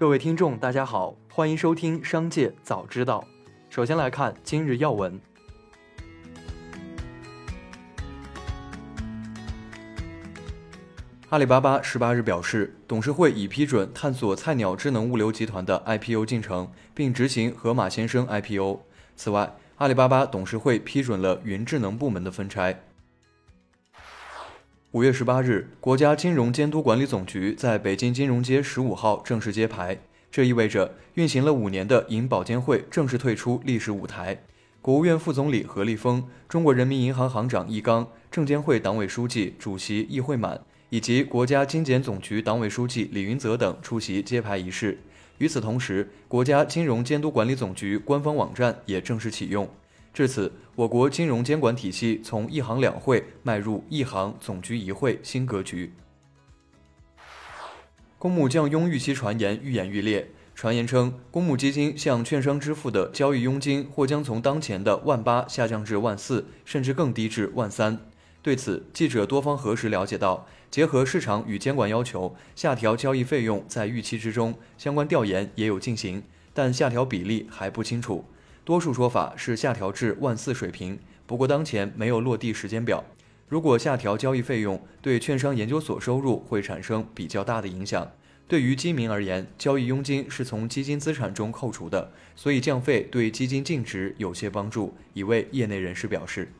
各位听众，大家好，欢迎收听《商界早知道》。首先来看今日要闻。阿里巴巴十八日表示，董事会已批准探索菜鸟智能物流集团的 IPO 进程，并执行盒马鲜生 IPO。此外，阿里巴巴董事会批准了云智能部门的分拆。五月十八日，国家金融监督管理总局在北京金融街十五号正式揭牌，这意味着运行了五年的银保监会正式退出历史舞台。国务院副总理何立峰、中国人民银行行长易纲、证监会党委书记、主席易会满以及国家金检总局党委书记李云泽等出席揭牌仪式。与此同时，国家金融监督管理总局官方网站也正式启用。至此，我国金融监管体系从一行两会迈入一行总局一会新格局。公募降佣预期传言愈演愈烈，传言称公募基金向券商支付的交易佣金或将从当前的万八下降至万四，甚至更低至万三。对此，记者多方核实了解到，结合市场与监管要求，下调交易费用在预期之中，相关调研也有进行，但下调比例还不清楚。多数说法是下调至万四水平，不过当前没有落地时间表。如果下调交易费用，对券商研究所收入会产生比较大的影响。对于基民而言，交易佣金是从基金资产中扣除的，所以降费对基金净值有些帮助。一位业内人士表示。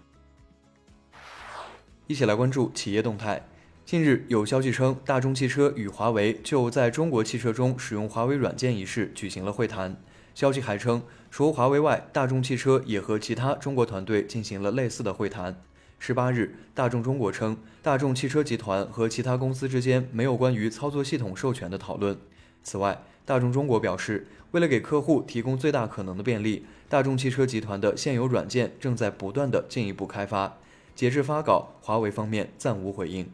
一起来关注企业动态。近日有消息称，大众汽车与华为就在中国汽车中使用华为软件一事举行了会谈。消息还称，除华为外，大众汽车也和其他中国团队进行了类似的会谈。十八日，大众中国称，大众汽车集团和其他公司之间没有关于操作系统授权的讨论。此外，大众中国表示，为了给客户提供最大可能的便利，大众汽车集团的现有软件正在不断的进一步开发。截至发稿，华为方面暂无回应。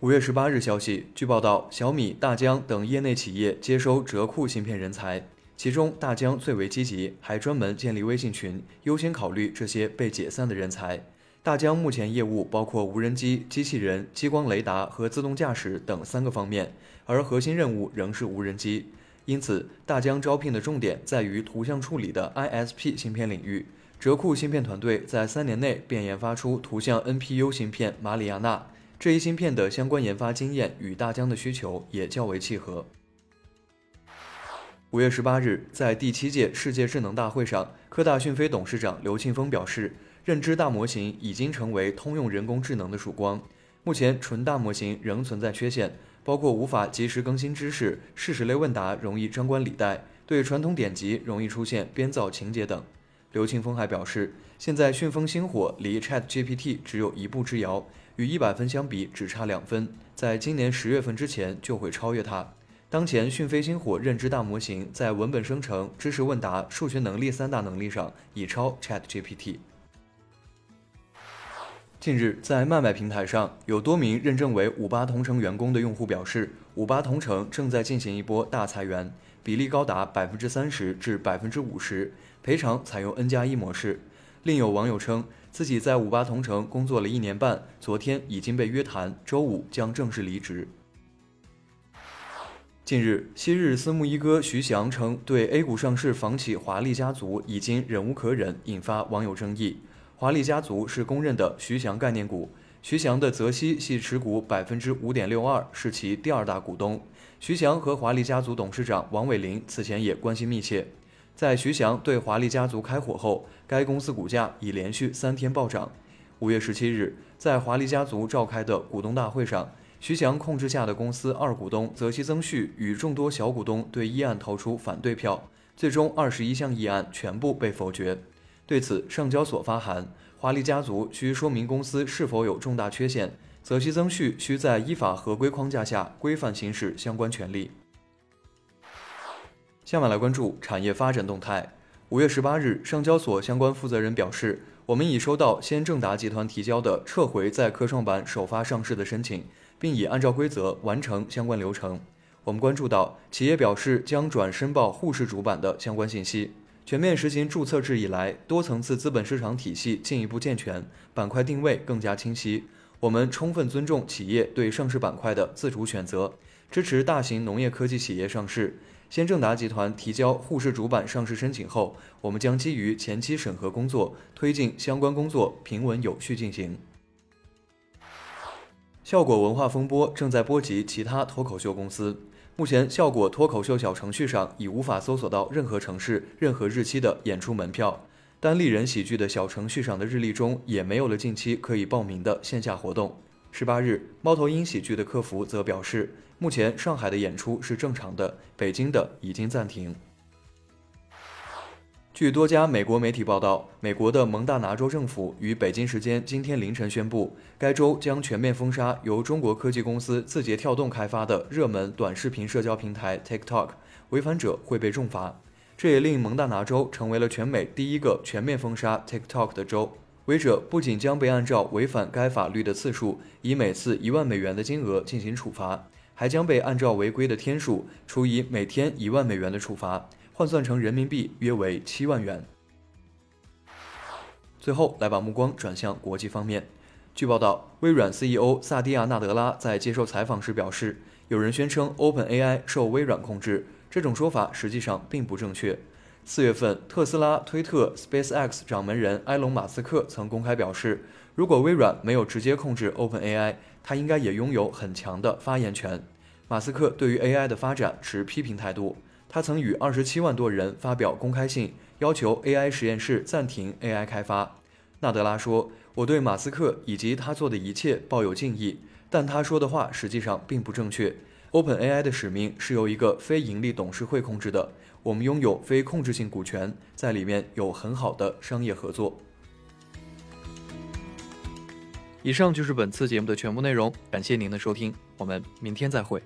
五月十八日消息，据报道，小米、大疆等业内企业接收折库芯片人才，其中大疆最为积极，还专门建立微信群，优先考虑这些被解散的人才。大疆目前业务包括无人机、机器人、激光雷达和自动驾驶等三个方面，而核心任务仍是无人机，因此大疆招聘的重点在于图像处理的 ISP 芯片领域。折库芯片团队在三年内便研发出图像 NPU 芯片马里亚纳。这一芯片的相关研发经验与大疆的需求也较为契合。五月十八日，在第七届世界智能大会上，科大讯飞董事长刘庆峰表示，认知大模型已经成为通用人工智能的曙光。目前，纯大模型仍存在缺陷，包括无法及时更新知识、事实类问答容易张冠李戴、对传统典籍容易出现编造情节等。刘庆峰还表示，现在讯风星火离 ChatGPT 只有一步之遥。与一百分相比，只差两分，在今年十月份之前就会超越它。当前讯飞星火认知大模型在文本生成、知识问答、数学能力三大能力上已超 ChatGPT。近日，在卖卖平台上，有多名认证为五八同城员工的用户表示，五八同城正在进行一波大裁员，比例高达百分之三十至百分之五十，赔偿采用 N 加一模式。另有网友称。自己在五八同城工作了一年半，昨天已经被约谈，周五将正式离职。近日，昔日私募一哥徐翔称，对 A 股上市房企华丽家族已经忍无可忍，引发网友争议。华丽家族是公认的徐翔概念股，徐翔的泽熙系持股百分之五点六二，是其第二大股东。徐翔和华丽家族董事长王伟林此前也关系密切。在徐翔对华丽家族开火后，该公司股价已连续三天暴涨。五月十七日，在华丽家族召开的股东大会上，徐翔控制下的公司二股东泽熙曾旭与众多小股东对议案投出反对票，最终二十一项议案全部被否决。对此，上交所发函，华丽家族需说明公司是否有重大缺陷，泽熙曾旭需在依法合规框架下规范行使相关权利。下面来关注产业发展动态。五月十八日，上交所相关负责人表示，我们已收到先正达集团提交的撤回在科创板首发上市的申请，并已按照规则完成相关流程。我们关注到，企业表示将转申报沪市主板的相关信息。全面实行注册制以来，多层次资本市场体系进一步健全，板块定位更加清晰。我们充分尊重企业对上市板块的自主选择。支持大型农业科技企业上市。先正达集团提交沪市主板上市申请后，我们将基于前期审核工作，推进相关工作平稳有序进行。效果文化风波正在波及其他脱口秀公司。目前，效果脱口秀小程序上已无法搜索到任何城市、任何日期的演出门票。单立人喜剧的小程序上的日历中也没有了近期可以报名的线下活动。十八日，猫头鹰喜剧的客服则表示，目前上海的演出是正常的，北京的已经暂停。据多家美国媒体报道，美国的蒙大拿州政府于北京时间今天凌晨宣布，该州将全面封杀由中国科技公司字节跳动开发的热门短视频社交平台 TikTok，违反者会被重罚。这也令蒙大拿州成为了全美第一个全面封杀 TikTok 的州。违者不仅将被按照违反该法律的次数，以每次一万美元的金额进行处罚，还将被按照违规的天数，处以每天一万美元的处罚。换算成人民币约为七万元。最后来把目光转向国际方面。据报道，微软 CEO 萨蒂亚·纳德拉在接受采访时表示，有人宣称 OpenAI 受微软控制，这种说法实际上并不正确。四月份，特斯拉、推特、SpaceX 掌门人埃隆·马斯克曾公开表示，如果微软没有直接控制 OpenAI，他应该也拥有很强的发言权。马斯克对于 AI 的发展持批评态度。他曾与二十七万多人发表公开信，要求 AI 实验室暂停 AI 开发。纳德拉说：“我对马斯克以及他做的一切抱有敬意，但他说的话实际上并不正确。OpenAI 的使命是由一个非盈利董事会控制的，我们拥有非控制性股权，在里面有很好的商业合作。”以上就是本次节目的全部内容，感谢您的收听，我们明天再会。